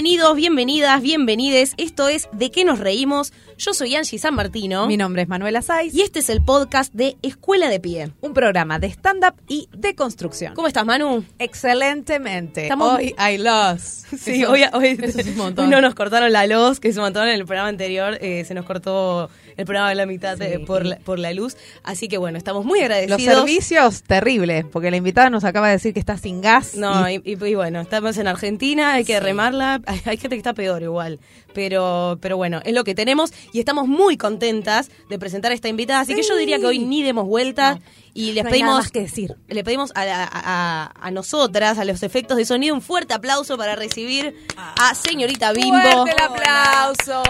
Bienvenidos, bienvenidas, bienvenides. Esto es ¿De qué nos reímos? Yo soy Angie San Martino. Mi nombre es Manuela Saiz. Y este es el podcast de Escuela de Pie. Un programa de stand-up y de construcción. ¿Cómo estás, Manu? Excelentemente. Estamos- Hoy hay los. Sí, hoy, hoy, eso es un montón. hoy no nos cortaron la luz, que es un montón en el programa anterior. eh, se nos cortó el programa de la mitad Sí. por, la, por la luz. Así que bueno, estamos muy Los agradecidos. servicios terribles, porque la invitada nos acaba de decir que está sin gas. No, y- y, y- y bueno, estamos en Argentina, hay que remarla. Hay, hay gente que está peor igual. Pero, pero bueno, es lo que tenemos y estamos muy contentas de presentar a esta invitada. Así que yo diría que hoy ni demos vuelta y les no hay pedimos nada más que decir. le pedimos a, a- a- a nosotras, a los efectos de sonido, un fuerte aplauso para recibir a señorita Bimbo. ¡Fuerte el aplauso!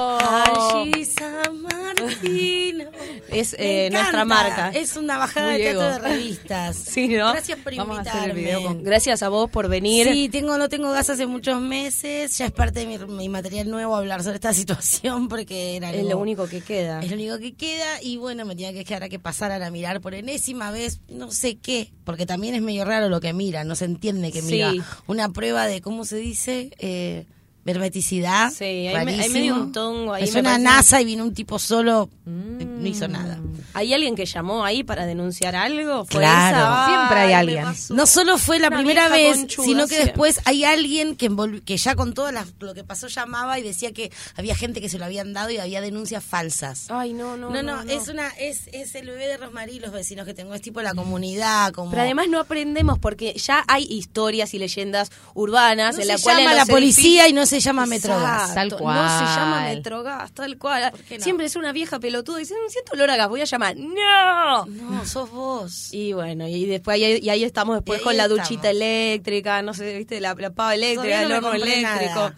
Angie San Martino. Es Me eh, nuestra marca. Es una bajada Muy de teatro ego. de revistas. Sí, ¿no? Gracias por Vamos a invitarme. hacer el video con- Gracias a vos por venir. Sí, tengo, no tengo gas hace muchos meses. Ya es parte de mi, mi material nuevo hablar sobre esta situación porque era Es algo- lo único que queda. Es lo único que queda y bueno, me tenía que quedar a que pasaran a mirar por enésima vez, no sé qué, porque también es medio raro lo que mira, no se entiende que Sí. mira una prueba de, ¿cómo se dice? Eh, hermeticidad. Sí, hay me- un tongo ahí, Es me una parece. NASA y vino un tipo solo, no hizo nada. ¿Hay alguien que llamó ahí para denunciar algo? ¿Fue Claro. esa? Siempre hay Ay, alguien. No solo fue la Una primera vez, conchuda sino que después hay alguien que, ya con todo lo que pasó llamaba y decía que había gente que se lo habían dado y había denuncias falsas. Ay, no, no. No, no, es una es, es el bebé de Rosmarí los vecinos que tengo, es tipo la comunidad, como Pero además no aprendemos porque ya hay historias y leyendas urbanas no en se la cual llama la policía y no se llama Metrogas. Tal No cual. se llama Metrogas, tal cual. qué no? Siempre es una vieja pelotuda y dice, "Mm, siento olor a gas, voy a llamar. ¡No! No, sos vos. Y bueno, y después ahí, y ahí estamos después Y ahí con la estamos. duchita eléctrica, no sé, viste, la, la pava eléctrica, el no horno eléctrico. nada.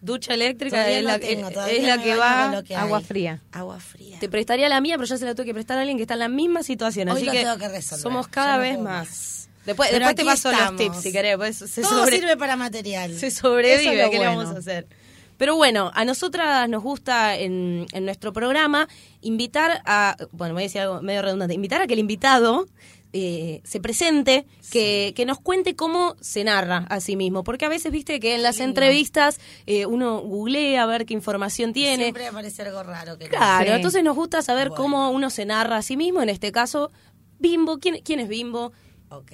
Ducha eléctrica Todavía es no la, tengo, es- que va. que Agua hay. fría. Agua fría. Te prestaría la mía, pero ya se la tuve que prestar a alguien que está en la misma situación. Hoy así lo que, tengo que resolver. somos cada no vez más. Después, Pero después te paso los tips si querés. pues, se Todo sobre- sirve para material. se sobrevive, Eso es lo ¿qué le bueno. vamos a hacer? Pero bueno, a nosotras nos gusta en, en nuestro programa invitar a, bueno, voy a decir algo medio redundante, invitar a que el invitado eh, se presente, que, que nos cuente cómo se narra a sí mismo, porque a veces viste que en las entrevistas eh, uno googlea a ver qué información tiene. Siempre aparece algo raro. Que no Claro, Sí. entonces nos gusta saber Bueno. cómo uno se narra a sí mismo, en este caso, Bimbo, ¿quién, quién es Bimbo? Ok.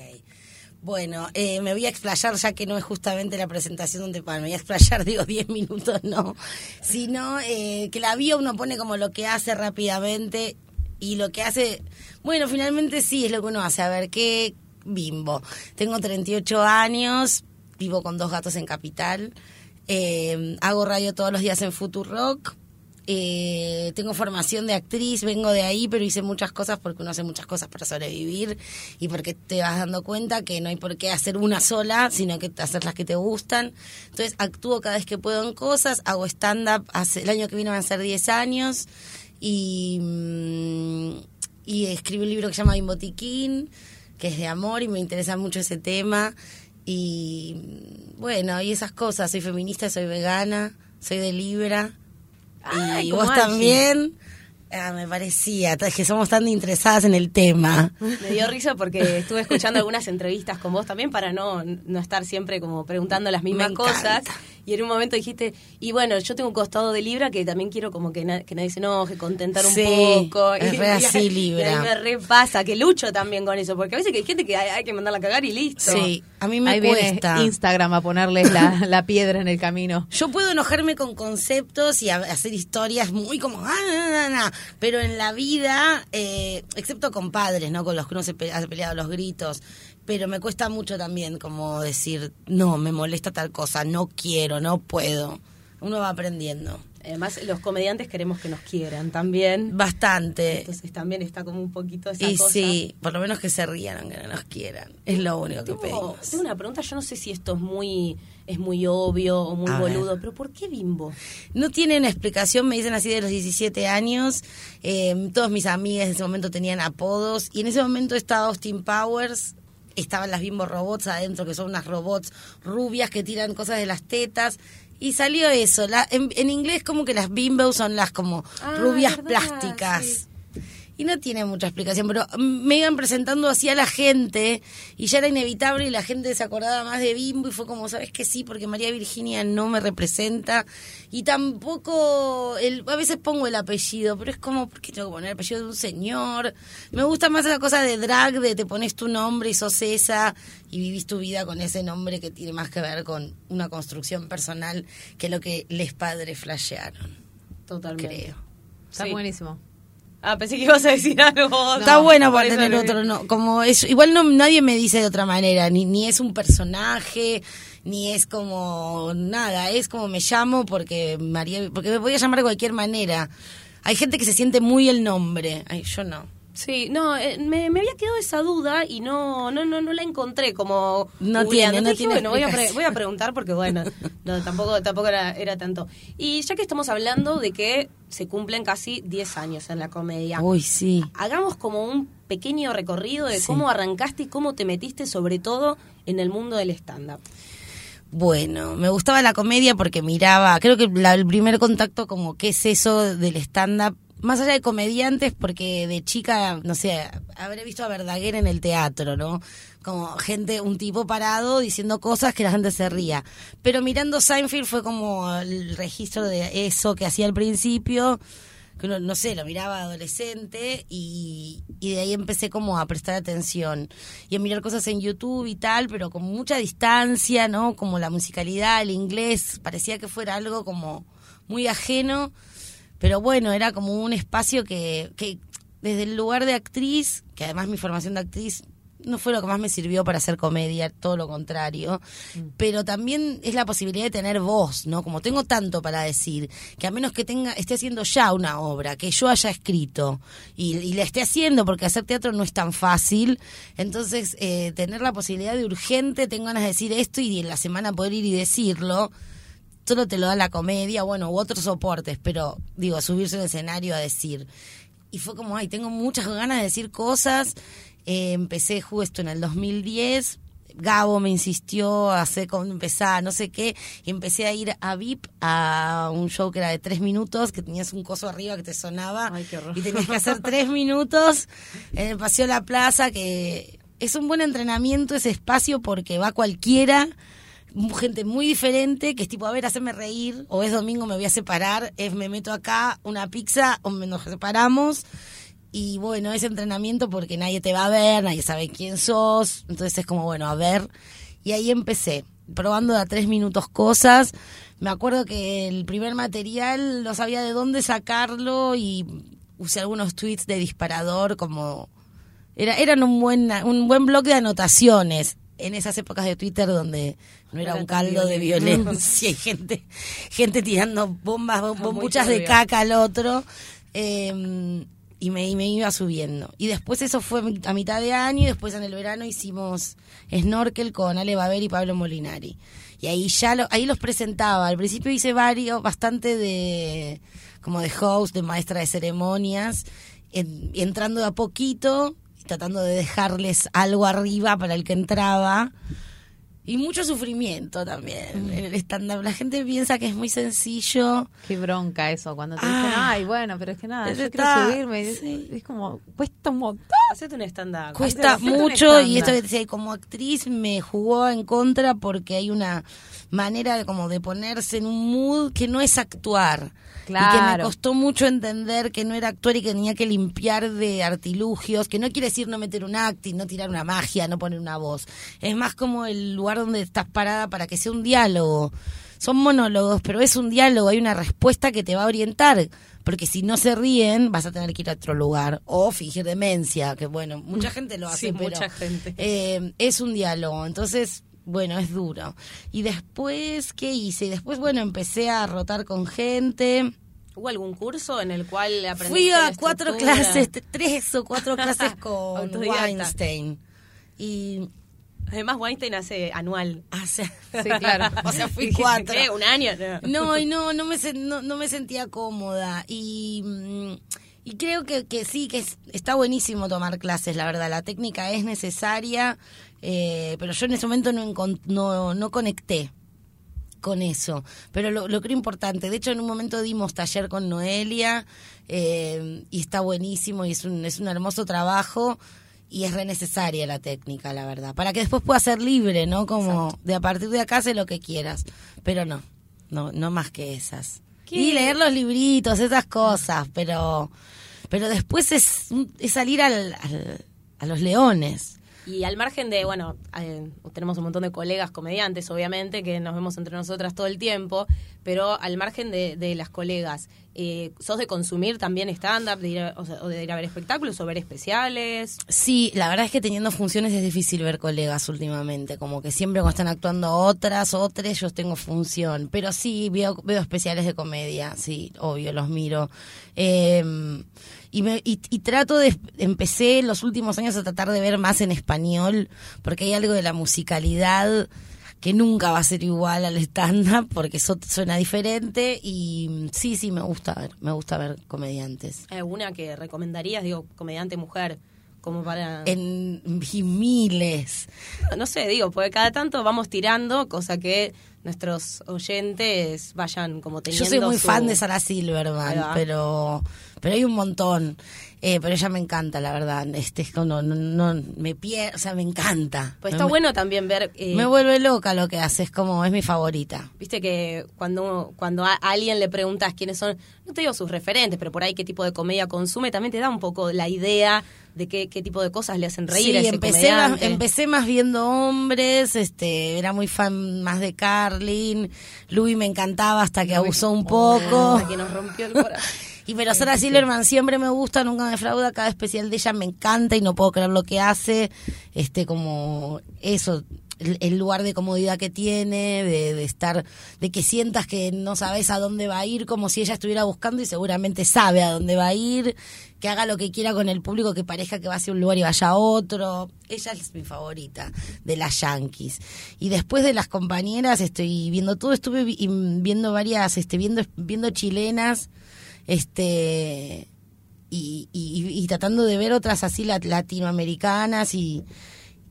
Bueno, eh, me voy a explayar ya que no es justamente la presentación donde me voy a explayar, digo 10 minutos, no, sino eh, que la bio uno pone como lo que hace rápidamente y lo que hace, bueno, finalmente sí es lo que uno hace, a ver, ¿qué bimbo? Tengo 38 años, vivo con dos gatos en Capital, eh, hago radio todos los días en Futurock, eh, tengo formación de actriz, vengo de ahí, pero hice muchas cosas porque uno hace muchas cosas para sobrevivir y porque te vas dando cuenta que no hay por qué hacer una sola, sino que hacer las que te gustan. Entonces actúo cada vez que puedo en cosas, hago stand-up, el año que viene van a ser 10 años y, mm, y escribí un libro que se llama Bimbotiquín, que es de amor y me interesa mucho ese tema. Y mm, bueno, y esas cosas, soy feminista, soy vegana, soy de Libra. Ay, y vos Angie. también. Ah, me parecía, es que somos tan interesadas en el tema. Me dio risa porque estuve escuchando algunas entrevistas con vos también para no, no estar siempre como preguntando las mismas Me cosas. encanta. Y en un momento dijiste, y bueno, yo tengo un costado de Libra que también quiero como que, na- que nadie se enoje, contentar un Sí, poco. es Y- re y- así, y Libra. a mí me repasa, que lucho también con eso, porque a veces que hay gente que hay, hay que mandarla a cagar y listo. Sí, a mí me Ahí viene cuesta. Instagram a ponerles la, la piedra en el camino. Yo puedo enojarme con conceptos y a- hacer historias muy como, ah, na, na, na", pero en la vida, eh, excepto con padres, ¿no? Con los que uno se pe- ha peleado los gritos, pero me cuesta mucho también como decir, no, me molesta tal cosa, no quiero, no puedo. Uno va aprendiendo. Además, los comediantes queremos que nos quieran también. Bastante. Entonces también está como un poquito esa Y cosa. sí, por lo menos que se rían aunque no nos quieran. Es lo único que pedimos. tengo una pregunta, yo no sé si esto es muy es muy obvio o muy A ver. boludo, pero ¿por qué bimbo? No tienen explicación, me dicen así de los 17 años. Eh, todos mis amigas en ese momento tenían apodos. Y en ese momento estaba Austin Powers, estaban las bimbo robots adentro, que son unas robots rubias que tiran cosas de las tetas. Y salió eso. La, en, en inglés como que las bimbo son las como Ah, rubias verdad, plásticas. sí. Y no tiene mucha explicación, pero me iban presentando así a la gente y ya era inevitable y la gente se acordaba más de Bimbo y fue como, ¿sabes que sí? Porque María Virginia no me representa y tampoco, el, a veces pongo el apellido, pero es como, ¿por qué tengo que poner el apellido de un señor? Me gusta más esa cosa de drag, de te pones tu nombre y sos esa y vivís tu vida con ese nombre que tiene más que ver con una construcción personal que lo que les padres flashearon. Totalmente. Creo. Está Sí. buenísimo. Ah, pensé que ibas a decir algo. Está bueno para tener otro, no, como es, igual no nadie me dice de otra manera, ni, ni es un personaje, ni es como nada, es como me llamo porque María, porque me podía llamar de cualquier manera. Hay gente que se siente muy el nombre, Ay, yo no. Sí, no, eh, me, me había quedado esa duda y no no no, no la encontré como No tiene, no Dije, tiene bueno, voy a, pre- explicación. voy a preguntar porque bueno, no, tampoco tampoco era, era tanto. Y ya que estamos hablando de que se cumplen casi 10 años en la comedia. Uy, sí. Hagamos como un pequeño recorrido de Sí. cómo arrancaste y cómo te metiste sobre todo en el mundo del stand-up. Bueno, me gustaba la comedia porque miraba, creo que la- el primer contacto como qué es eso del stand-up, más allá de comediantes, porque de chica, no sé, habré visto a Verdaguer en el teatro, ¿no? Como gente, un tipo parado diciendo cosas que la gente se ría. Pero mirando Seinfeld fue como el registro de eso que hacía al principio, que uno, no sé, lo miraba adolescente y, y de ahí empecé como a prestar atención y a mirar cosas en YouTube y tal, pero con mucha distancia, ¿no? Como la musicalidad, el inglés, parecía que fuera algo como muy ajeno, pero bueno, era como un espacio que, que desde el lugar de actriz, que además mi formación de actriz no fue lo que más me sirvió para hacer comedia, todo lo contrario, pero también es la posibilidad de tener voz, ¿no? Como tengo tanto para decir, que a menos que tenga esté haciendo ya una obra, que yo haya escrito y, y la esté haciendo, porque hacer teatro no es tan fácil, entonces eh, tener la posibilidad de urgente, tengo ganas de decir esto y en la semana poder ir y decirlo, solo te lo da la comedia, bueno, u otros soportes, pero digo, subirse al escenario a decir. Y fue como, ay, tengo muchas ganas de decir cosas. Eh, empecé justo en el 2010. Gabo me insistió a hacer cómo empezar, no sé qué, y empecé a ir a VIP a un show que era de tres minutos, que tenías un coso arriba que te sonaba, Ay, qué y tenías que hacer tres minutos en el Paseo de la Plaza, que es un buen entrenamiento ese espacio porque va cualquiera, gente muy diferente, que es tipo, a ver, hacerme reír, o es domingo, me voy a separar, es me meto acá, una pizza, o nos separamos. Y bueno, ese entrenamiento porque nadie te va a ver, nadie sabe quién sos, entonces es como, bueno, a ver. Y ahí empecé, probando a tres minutos cosas. Me acuerdo que el primer material no sabía de dónde sacarlo y usé algunos tweets de disparador como era, eran un buen, un buen blog de anotaciones en esas épocas de Twitter donde no era un caldo de violencia y gente, gente tirando bombas, bom- Muy bombuchas de caca al otro. eh, y me, y me iba subiendo. Y después eso fue a mitad de año y después en el verano hicimos snorkel con Ale Baber y Pablo Molinari. Y ahí ya lo, ahí los presentaba. Al principio hice varios, bastante de como de host, de maestra de ceremonias, en- y entrando de a poquito tratando de dejarles algo arriba para el que entraba. Y mucho sufrimiento también en el stand-up. La gente piensa que es muy sencillo. Qué bronca eso, cuando te Ah. dicen, ay, bueno, pero es que nada, quiero subirme. sí. Es como, cuesta un montón. Hacete un stand-up. Cuesta Hacete mucho y esto que te decía, como actriz me jugó en contra porque hay una manera de como de ponerse en un mood que no es actuar. Y que me Claro. costó mucho entender que no era actuar y que tenía que limpiar de artilugios, que no quiere decir no meter un acting, no tirar una magia, no poner una voz. Es más como el lugar donde estás parada para que sea un diálogo. Son monólogos, pero es un diálogo, hay una respuesta que te va a orientar. Porque si no se ríen, vas a tener que ir a otro lugar. O fingir demencia, que bueno, mucha gente lo hace, Sí, pero mucha gente. eh, es un diálogo. Entonces, bueno, es duro. Y después, ¿qué hice? Y después, bueno, empecé a rotar con gente. ¿Hubo algún curso en el cual aprendiste Fui a cuatro estructura? clases, tres o cuatro clases con. Weinstein. Y Además, Weinstein hace anual. hace, Sí, claro. o sea, fui cuatro. ¿qué? ¿Un año? No. No, y no, no me, no, no me sentía cómoda. Y, mm, y creo que, que sí, que es- está buenísimo tomar clases, la verdad. La técnica es necesaria, eh, pero yo en ese momento no, no, no conecté. con eso, pero lo, lo creo importante. De hecho, en un momento dimos taller con Noelia eh, y está buenísimo y es un, es un hermoso trabajo y es re necesaria la técnica, la verdad, para que después pueda ser libre, ¿no? Como de a partir de acá hace lo que quieras, pero no, no, no más que esas. ¿Qué? Y leer los libritos, esas cosas, pero, pero después es, es salir al, al- a los leones. Y al margen de, bueno, eh, tenemos un montón de colegas comediantes, obviamente, que nos vemos entre nosotras todo el tiempo, pero al margen de, de las colegas, eh, ¿sos de consumir también stand-up, o, sea, o de ir a ver espectáculos o ver especiales? Sí, la verdad es que teniendo funciones es difícil ver colegas últimamente, como que siempre cuando están actuando otras, otras, yo tengo función, pero sí veo, veo especiales de comedia, sí, obvio, los miro. Eh, y, me, y, y trato de, empecé en los últimos años a tratar de ver más en español, porque hay algo de la musicalidad que nunca va a ser igual al stand-up, porque eso suena diferente, y sí, sí, me gusta ver, me gusta ver comediantes. ¿Hay alguna que recomendarías, digo, comediante mujer, como para... En y miles. No sé, digo, porque cada tanto vamos tirando, cosa que nuestros oyentes vayan como teniendo Yo soy muy su- fan de Sarah Ahí Silverman, pero pero hay un montón. Eh, pero ella me encanta, la verdad. Este es no, no, no me pierdo, o sea, me encanta. Pues Me- está bueno también ver... eh, Me vuelve loca lo que hace, es como es mi favorita. Viste que cuando, cuando a alguien le preguntas quiénes son, no te digo sus referentes, pero por ahí qué tipo de comedia consume, también te da un poco la idea de qué, qué tipo de cosas le hacen reír sí, a ese empecé más, empecé más viendo hombres, este, era muy fan más de Carlin, Louis me encantaba hasta que abusó un poco. Ah, que nos rompió el corazón. Y pero Sarah Silverman siempre me gusta, nunca me defrauda, cada especial de ella me encanta y no puedo creer lo que hace, este como eso, el, el lugar de comodidad que tiene, de, de estar, de que sientas que no sabes a dónde va a ir, como si ella estuviera buscando y seguramente sabe a dónde va a ir, que haga lo que quiera con el público, que parezca que va hacia un lugar y vaya a otro. Ella es mi favorita de las Yankees. Y después de las compañeras estoy viendo todo, estuve vi- viendo varias, este, viendo, viendo chilenas este y, y- y tratando de ver otras así lat- latinoamericanas y,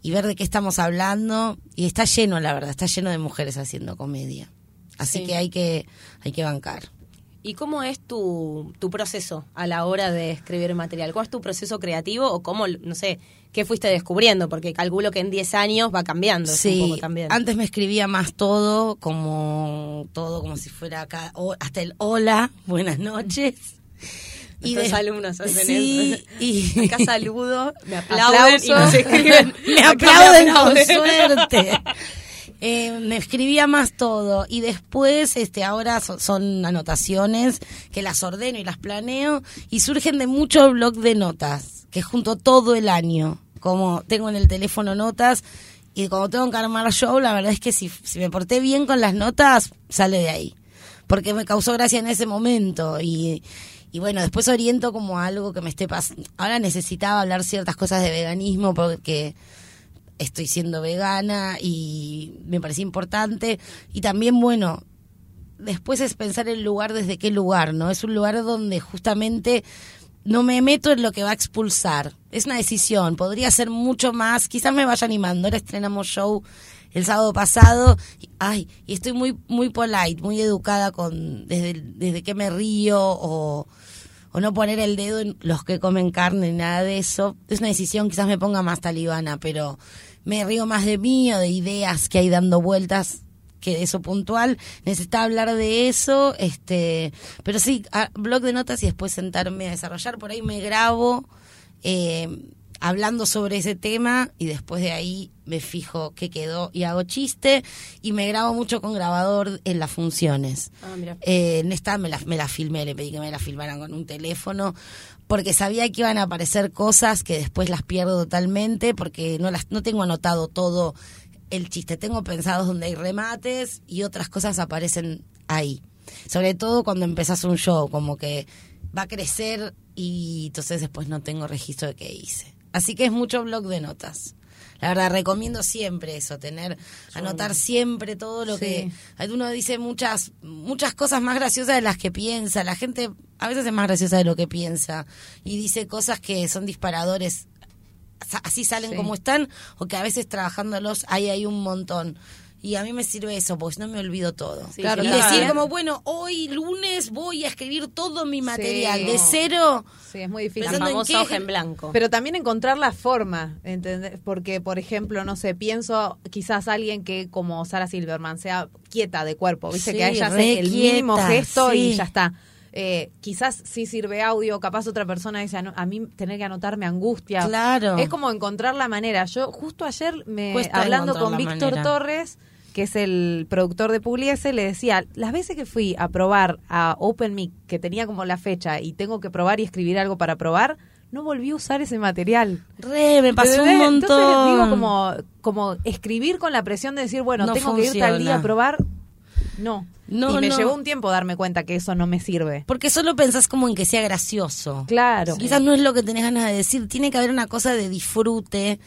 y ver de qué estamos hablando. Y está lleno la verdad está lleno de mujeres haciendo comedia. Así Sí. que hay que hay que bancar ¿Y cómo es tu, tu proceso a la hora de escribir material? ¿Cuál es tu proceso creativo o cómo, no sé, qué fuiste descubriendo? Porque calculo que en 10 años va cambiando eso un sí poco también. antes me escribía más todo como todo como si fuera acá hasta el hola buenas noches Nuestros de- alumnos hacen sí, eso. y Acá saludo, me aplauden y nos Aplauso. escriben. me Acá aplauden con aplauden. suerte. Eh, me escribía más todo y después este ahora so- son anotaciones que las ordeno y las planeo y surgen de mucho blog de notas que junto todo el año como tengo en el teléfono notas y como tengo que armar show la verdad es que si, si me porté bien con las notas sale de ahí porque me causó gracia en ese momento y, y bueno, después oriento como a algo que me esté pasando. Ahora necesitaba hablar ciertas cosas de veganismo porque estoy siendo vegana y me parecía importante. Y también, bueno, después es pensar el lugar desde qué lugar, ¿no? Es un lugar donde justamente no me meto en lo que va a expulsar. Es una decisión, podría ser mucho más, quizás me vaya animando. Ahora estrenamos show el sábado pasado, ay, y estoy muy muy polite, muy educada con desde desde que me río o o no poner el dedo en los que comen carne, nada de eso. Es una decisión, quizás me ponga más talibana, pero me río más de mí o de ideas que hay dando vueltas que de eso puntual. Necesitaba hablar de eso, este, pero sí, blog de notas y después sentarme a desarrollar. Por ahí me grabo eh, hablando sobre ese tema y después de ahí me fijo qué quedó y hago chiste y me grabo mucho con grabador en las funciones. Ah, mira. Eh, en esta me la, me la filmé, le pedí que me la filmaran con un teléfono, porque sabía que iban a aparecer cosas que después las pierdo totalmente, porque no las no tengo anotado todo el chiste. Tengo pensados donde hay remates y otras cosas aparecen ahí. Sobre todo cuando empezás un show, como que va a crecer y entonces después no tengo registro de qué hice. Así que es mucho blog de notas. La verdad, recomiendo siempre eso, tener, anotar siempre todo lo que... Uno dice muchas, muchas cosas más graciosas de las que piensa. La gente a veces es más graciosa de lo que piensa. Y dice cosas que son disparadores así salen Sí. como están o que a veces trabajándolos ahí hay un montón Y a mí me sirve eso, porque no me olvido todo. Sí, Claro, y claro. decir como, bueno, hoy lunes voy a escribir todo mi material Sí. de cero. Sí, es muy difícil. La famosa hoja en blanco. Pero también encontrar la forma, ¿entendés? Porque, por ejemplo, no sé, pienso quizás alguien que como Sara Silverman sea quieta de cuerpo, viste Sí, que ella re hace el mínimo quieta, gesto y ya está. Eh, quizás sí sirve audio, capaz otra persona dice, "Ano- a mí tener que anotar me angustia. Claro. Es como encontrar la manera. Yo justo ayer, me Cuesta hablando con Víctor manera. Torres, que es el productor de Pugliese, le decía, las veces que fui a probar a OpenMic, que tenía como la fecha y tengo que probar y escribir algo para probar, no volví a usar ese material. Re, me pasó un montón. Entonces digo como, como escribir con la presión de decir, bueno, No tengo que ir tal día a probar. No. No, y me no. llevó un tiempo darme cuenta que eso no me sirve. Porque solo pensás como en que sea gracioso. Claro. Quizás no es lo que tenés ganas de decir, tiene que haber una cosa de disfrute,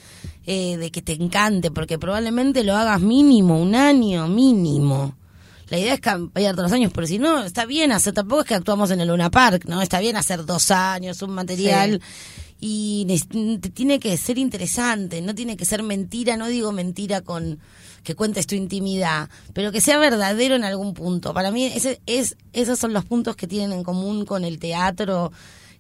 eh, de que te encante, porque probablemente lo hagas mínimo, un año mínimo. La idea es cambiar todos los años, pero si no, está bien hacer, tampoco es que actuamos en el Luna Park, ¿no? Está bien hacer dos años, un material. Y nes- te tiene que ser interesante, no tiene que ser mentira, no digo mentira con que cuentes tu intimidad, pero que sea verdadero en algún punto. Para mí ese, es, esos son los puntos que tienen en común con el teatro,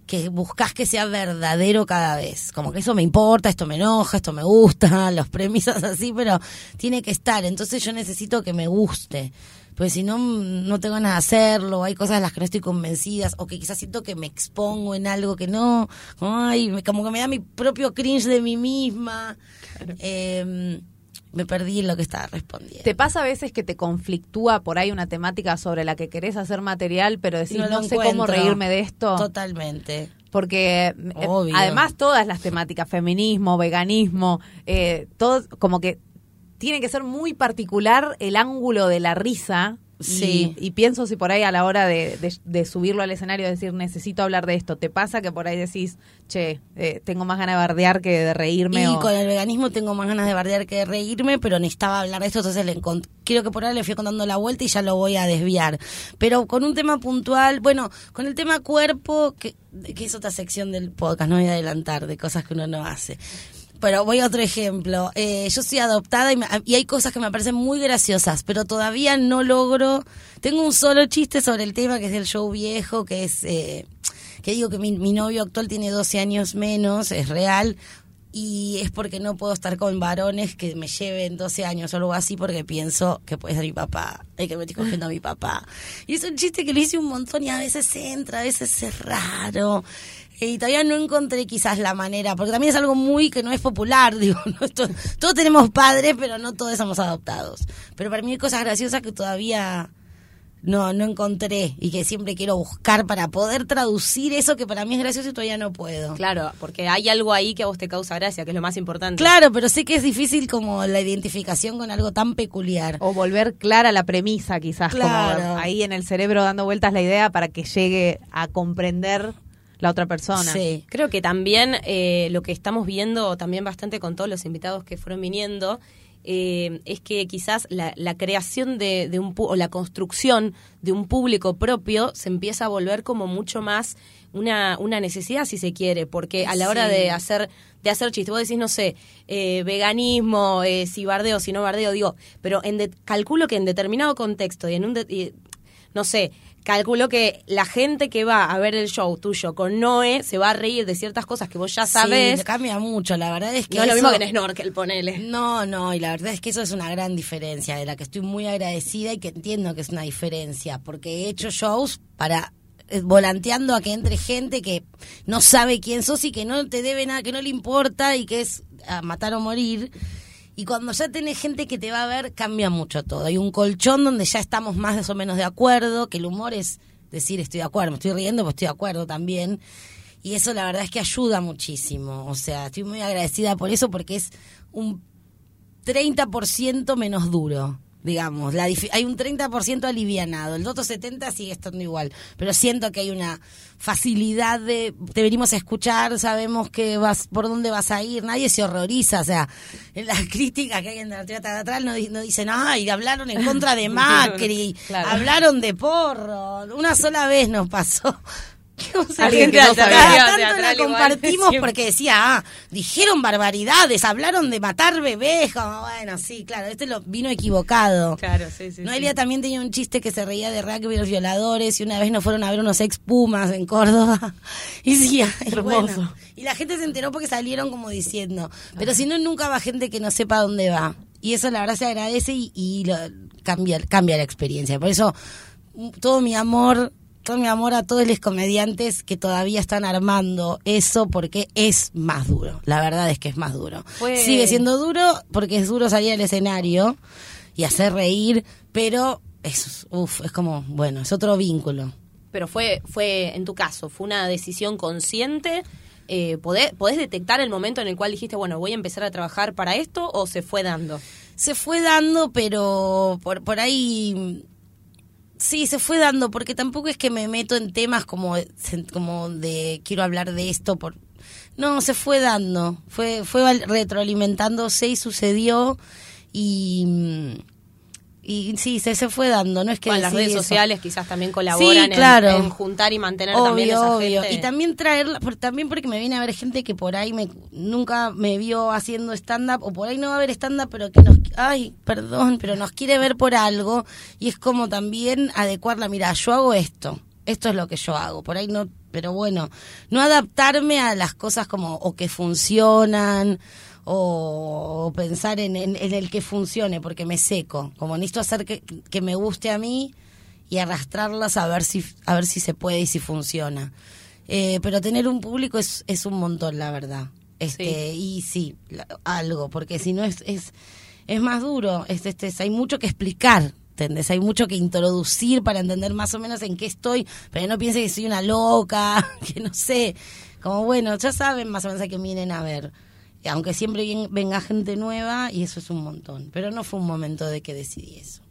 que buscas que sea verdadero cada vez. Como que eso me importa, esto me enoja, esto me gusta, los premisas así, pero tiene que estar. Entonces yo necesito que me guste. Pues si no, no tengo ganas de hacerlo, hay cosas de las que no estoy convencidas, o que quizás siento que me expongo en algo que no, ay, como que me da mi propio cringe de mí misma. Eh, me perdí en lo que estaba respondiendo. ¿Te pasa a veces que te conflictúa por ahí una temática sobre la que querés hacer material, pero decís, no, sé cómo reírme de esto? Totalmente. Porque eh, Obvio. además todas las temáticas, feminismo, veganismo, eh, todo como que tiene que ser muy particular el ángulo de la risa. Sí. Y, pienso si por ahí a la hora de, de- de subirlo al escenario decir necesito hablar de esto, ¿te pasa que por ahí decís, che, eh, tengo más ganas de bardear que de reírme? Y o- con el veganismo tengo más ganas de bardear que de reírme, pero necesitaba hablar de esto, entonces le creo que por ahora le fui contando la vuelta y ya lo voy a desviar. Pero con un tema puntual, bueno, con el tema cuerpo, que, que es otra sección del podcast, no voy a adelantar de cosas que uno no hace. Pero voy a otro ejemplo. Eh, yo soy adoptada y, me- y hay cosas que me parecen muy graciosas, pero todavía no logro. Tengo un solo chiste sobre el tema que es del show viejo, que es eh, que digo que mi, mi novio actual tiene 12 años menos, es real, y es porque no puedo estar con varones que me lleven 12 años o algo así porque pienso que puede ser mi papá, y que me estoy cogiendo a mi papá. Y es un chiste que lo hice un montón y a veces entra, a veces es raro. Y todavía no encontré quizás la manera, porque también es algo muy que no es popular, digo, ¿no? Esto- todos tenemos padres, pero no todos somos adoptados. Pero para mí hay cosas graciosas que todavía no, no encontré y que siempre quiero buscar para poder traducir eso que para mí es gracioso y todavía no puedo. Claro, porque hay algo ahí que a vos te causa gracia, que es lo más importante. Claro, pero sé que es difícil como la identificación con algo tan peculiar. O volver clara la premisa, quizás, Claro. como ahí en el cerebro dando vueltas la idea para que llegue a comprender la otra persona. Sí. Creo que también eh, lo que estamos viendo también bastante con todos los invitados que fueron viniendo eh, es que quizás la, la creación de, de un o la construcción de un público propio se empieza a volver como mucho más una, una necesidad si se quiere porque a la hora Sí. de hacer de hacer chistes vos decís no sé eh, veganismo eh, si bardeo si no bardeo digo pero en de- calculo que en determinado contexto y en un de- y, no sé, calculo que la gente que va a ver el show tuyo con Noé se va a reír de ciertas cosas que vos ya sabés. Sí, cambia mucho, la verdad es que no es lo mismo que en Snorkel, ponele. No, no, y la verdad es que eso es una gran diferencia, de la que estoy muy agradecida y que entiendo que es una diferencia, porque he hecho shows para eh, volanteando a que entre gente que no sabe quién sos y que no te debe nada, que no le importa y que es a matar o morir. Y cuando ya tenés gente que te va a ver, cambia mucho todo. Hay un colchón donde ya estamos más o menos de acuerdo, que el humor es decir estoy de acuerdo, me estoy riendo, pues estoy de acuerdo también. Y eso la verdad es que ayuda muchísimo. O sea, estoy muy agradecida por eso porque es un 30% menos duro, digamos. La hay un 30% alivianado. El otro 70% sigue estando igual. Pero siento que hay una facilidad de... Te venimos a escuchar, sabemos que vas por dónde vas a ir. Nadie se horroriza. O sea, en las críticas que hay en la teatral no, no dicen, ay, hablaron en contra de Macri, Claro. hablaron de porro. Una sola vez nos pasó. O sea, Alguien que no sabía. tanto Teatral la compartimos porque decía, ah, dijeron barbaridades, hablaron de matar bebés, como, bueno, sí, claro, este lo vino equivocado. Claro, sí, sí. Noelia también tenía un chiste que se reía de rugby y los violadores y una vez nos fueron a ver unos ex Pumas en Córdoba y decía, y Hermoso. bueno, y la gente se enteró porque salieron como diciendo, pero si no nunca va gente que no sepa dónde va y eso la verdad se agradece y, y lo- cambia cambia la experiencia. Por eso m- todo mi amor mi amor a todos los comediantes que todavía están armando eso porque es más duro. La verdad es que es más duro. Sigue siendo duro porque es duro salir al escenario y hacer reír, pero es, uf, es como, bueno, es otro vínculo. Pero fue, fue, en tu caso, fue una decisión consciente. Eh, ¿podés, ¿Podés detectar el momento en el cual dijiste, bueno, voy a empezar a trabajar para esto o se fue dando? Se fue dando, pero por, por ahí... Sí, se fue dando, porque tampoco es que me meto en temas como, como de quiero hablar de esto por... No, se fue dando, fue, fue retroalimentándose y sucedió y... Y sí, se, se fue dando, no es que... Bueno, las redes eso. sociales quizás también colaboran en- claro. en, juntar y mantener también esa obvio. gente. Y también traerla, por, también porque me viene a ver gente que por ahí me nunca me vio haciendo stand-up, o por ahí no va a ver stand-up, pero que nos, ay, perdón, pero nos quiere ver por algo, y es como también adecuarla, mira, yo hago esto, esto es lo que yo hago, por ahí no, pero bueno, no adaptarme a las cosas como, o que funcionan, o, pensar en, en- en el que funcione, porque me seco, como necesito hacer que, que me guste a mí, y arrastrarlas a ver si a ver si se puede y si funciona. Eh, pero tener un público es, es un montón, la verdad. Este, Y sí, algo, porque si no es, es, es más duro. Es, este, es- hay mucho que explicar, ¿entendés? Hay mucho que introducir para entender más o menos en qué estoy, pero no piense que soy una loca, que no sé. Como bueno, ya saben más o menos a quién vienen a ver. Y Aunque siempre venga gente nueva y eso es un montón. Pero no fue un momento de que decidí eso.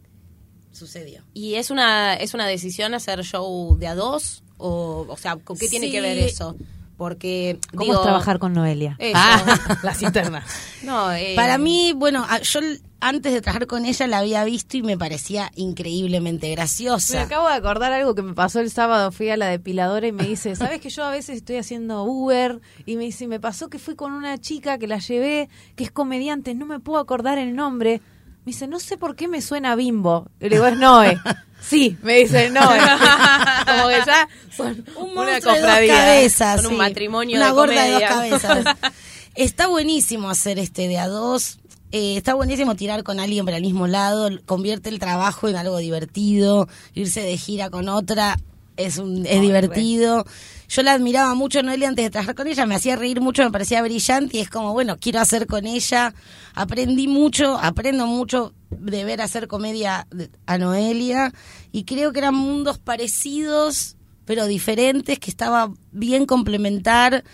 Sucedió. ¿Y es una, es una decisión hacer show de a dos? O, o sea, ¿con qué tiene Sí. que ver eso? Porque. ¿Cómo digo, es trabajar con Noelia? Eso. Ah, las internas. No, eh, Para mí, bueno, yo antes de trabajar con ella la había visto y me parecía increíblemente Me graciosa. acabo de acordar algo que me pasó el sábado. Fui a la depiladora y me dice, ¿sabes que yo a veces estoy haciendo Uber? Y me dice, me pasó que fui con una chica que la llevé, que es comediante, no me puedo acordar el nombre. Me dice, no sé por qué me suena bimbo. Y le digo, es Noé. Sí, me dice Noé. Como que ya son Un una monstruo de dos cofradía. cabezas. Son un sí. matrimonio Una de gorda de dos comedia. cabezas. Está buenísimo hacer este de a dos. Eh, está buenísimo tirar con alguien para el mismo lado. Convierte el trabajo en algo divertido. Irse de gira con otra es, un, es divertido. Yo la admiraba mucho Noelia antes de trabajar con ella. Me hacía reír mucho, me parecía brillante. Y es como, bueno, quiero hacer con ella. Aprendí mucho, aprendo mucho de ver hacer comedia a Noelia. Y creo que eran mundos parecidos pero diferentes, que estaba bien complementar.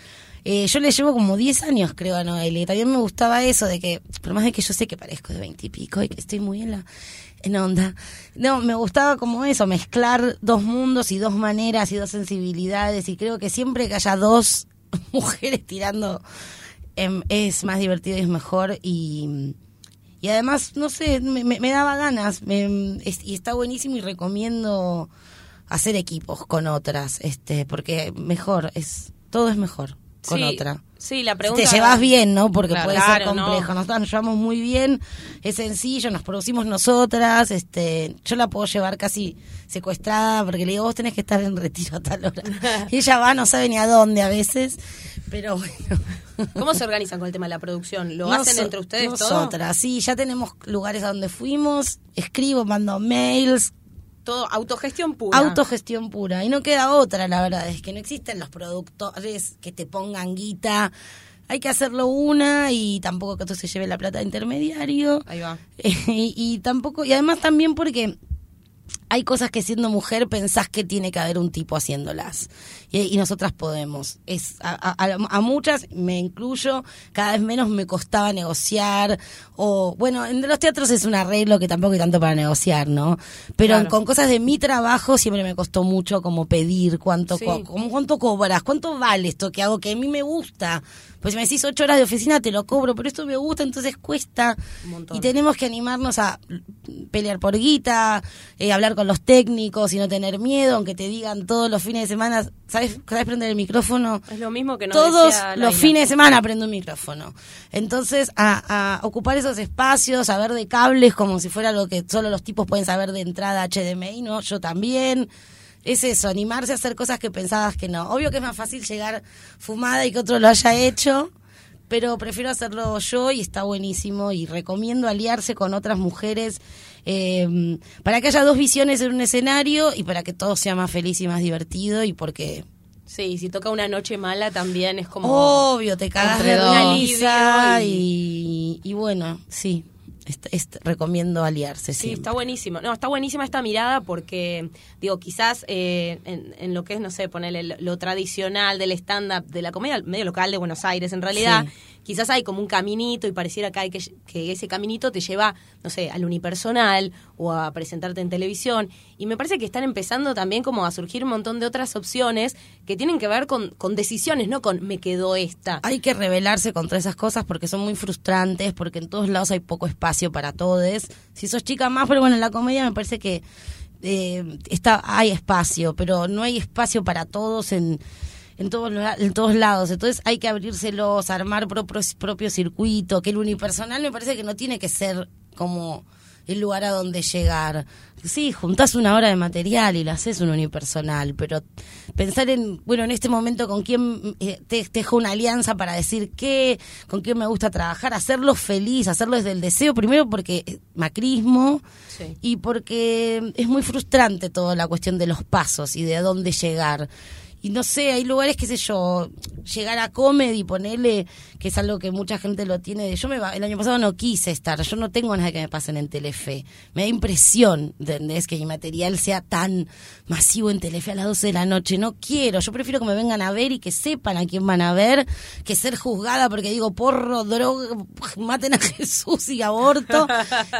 Eh, yo le llevo como 10 años, creo, a Noelia. Y también me gustaba eso de que, por más de que yo sé que parezco de 20 y pico y que estoy muy en la en onda. No, me gustaba como eso, mezclar dos mundos y dos maneras y dos sensibilidades. Y creo que siempre que haya dos mujeres tirando em, es más divertido y es mejor. Y, y además, no sé, me, daba ganas. me- es- y está buenísimo y recomiendo hacer equipos con otras, este, porque mejor, es todo es mejor con sí, otra. Sí, la Si pregunta. te llevas bien, ¿no? Porque Claro, puede ser complejo. no. Nosotros nos llevamos muy bien, es sencillo, nos producimos nosotras. este Yo la puedo llevar casi secuestrada porque le digo, vos tenés que estar en retiro a tal hora. y ella va, no sabe ni a dónde a veces, pero bueno. ¿Cómo se organizan con el tema de la producción? ¿Lo hacen entre ustedes todo? Nosotras, sí, ya tenemos lugares a donde fuimos, escribo, mando mails, Todo autogestión pura. Autogestión pura. Y no queda otra, la verdad. Es que no existen los productores que te pongan guita. Hay que hacerlo una y tampoco que esto se lleve la plata de intermediario. Ahí va. y, y tampoco, y además también porque hay cosas que siendo mujer pensás que tiene que haber un tipo haciéndolas. Y, y nosotras podemos. Es a, a- a muchas, me incluyo, cada vez menos me costaba negociar. O, bueno, en los teatros es un arreglo que tampoco hay tanto para negociar, ¿no? Pero Claro. con cosas de mi trabajo siempre me costó mucho como pedir cuánto, Sí. co- cuánto cobras, cuánto vale esto que hago, que a mí me gusta. Pues si me decís ocho horas de oficina te lo cobro, pero esto me gusta, entonces cuesta. Un montón. Y tenemos que animarnos a pelear por guita, eh, hablar con los técnicos y no tener miedo, aunque te digan todos los fines de semana, ¿sabes, ¿sabes prender el micrófono? Es lo mismo que nos Todos los fines de semana prendo un micrófono. Entonces, a, a ocupar esos espacios, a ver de cables como si fuera lo que solo los tipos pueden saber de entrada HDMI, ¿no? Yo también. Es eso, animarse a hacer cosas que pensabas que no. Obvio que es más fácil llegar fumada y que otro lo haya hecho, pero prefiero hacerlo yo y está buenísimo y recomiendo aliarse con otras mujeres eh, para que haya dos visiones en un escenario y para que todo sea más feliz y más divertido y porque Sí, si toca una noche mala también es como... obvio te cagas de risa Y- y, y bueno, sí, recomiendo aliarse Sí, siempre. está buenísimo. No, está buenísima esta mirada porque, digo, quizás eh, en, en lo que es, no sé, ponerle lo, lo tradicional del stand-up, de la comedia medio local de Buenos Aires, en realidad, Sí. quizás hay como un caminito y pareciera que, hay que, que ese caminito te lleva, no sé, al unipersonal o a presentarte en televisión. Y me parece que están empezando también como a surgir un montón de otras opciones que tienen que ver con, con decisiones, no con me quedó esta. Hay que rebelarse contra esas cosas porque son muy frustrantes, porque en todos lados hay poco espacio para todos. Si sos chica más, pero bueno, en la comedia me parece que eh, está hay espacio, pero no hay espacio para todos en, en, todos, en todos lados. Entonces hay que abrírselos, armar propio, propio circuito, que el unipersonal me parece que no tiene que ser como el lugar a donde llegar. Sí, juntás una hora de material y la haces un unipersonal, pero pensar en, bueno, en este momento con quién eh, te tejo una alianza para decir qué, con quién me gusta trabajar, hacerlo feliz, hacerlo desde el deseo, primero porque macrismo Sí. y porque es muy frustrante toda la cuestión de los pasos y de a dónde llegar. Y no sé, hay lugares, qué sé yo, llegar a comedy, ponerle, que es algo que mucha gente lo tiene. Yo me, el año pasado no quise estar, yo no tengo nada que me pasen en Telefe. Me da impresión, ¿entendés? Que mi material sea tan masivo en Telefe a las 12 de la noche. No quiero, yo prefiero que me vengan a ver y que sepan a quién van a ver, que ser juzgada porque digo porro, droga, maten a Jesús y aborto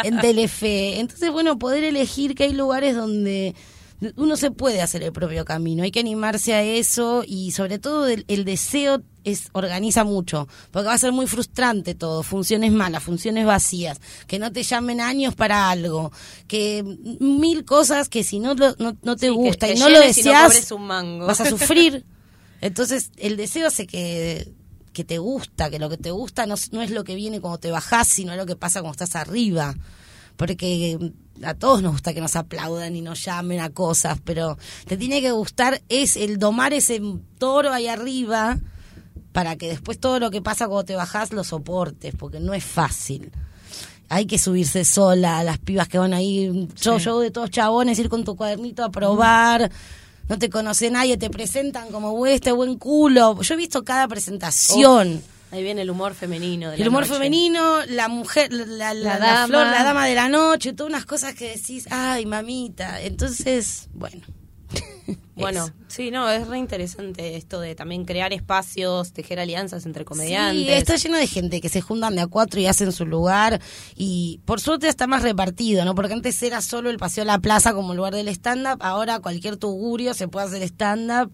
en Telefe. Entonces, bueno, poder elegir que hay lugares donde uno se puede hacer el propio camino, hay que animarse a eso y sobre todo el, el deseo es organiza mucho, porque va a ser muy frustrante todo, funciones malas, funciones vacías, que no te llamen años para algo, que mil cosas que si no lo- no, no te Sí, gusta que y no lo no deseas, un mango. vas a sufrir. Entonces, el deseo hace que que te gusta, que lo que te gusta no, no es lo que viene cuando te bajás, sino lo que pasa cuando estás arriba porque a todos nos gusta que nos aplaudan y nos llamen a cosas, pero te tiene que gustar es el domar ese toro ahí arriba para que después todo lo que pasa cuando te bajás lo soportes, porque no es fácil. Hay que subirse sola, las pibas que van ahí, yo, yo de todos chabones, ir con tu cuadernito a probar, no te conoce nadie, te presentan como "Güey, este buen culo. Yo he visto cada presentación. Ahí viene el humor femenino. De la El humor noche. femenino, la mujer, la, la- flor, la dama de la noche, todas unas cosas que decís, ay, mamita. Entonces, bueno. Bueno, Eso. sí, no, es re interesante esto de también crear espacios, tejer alianzas entre comediantes. Sí, está lleno de gente que se juntan de a cuatro y hacen su lugar. Y por suerte está más repartido, ¿no? Porque antes era solo el Paseo de la Plaza como lugar del stand-up. Ahora cualquier tugurio se puede hacer stand-up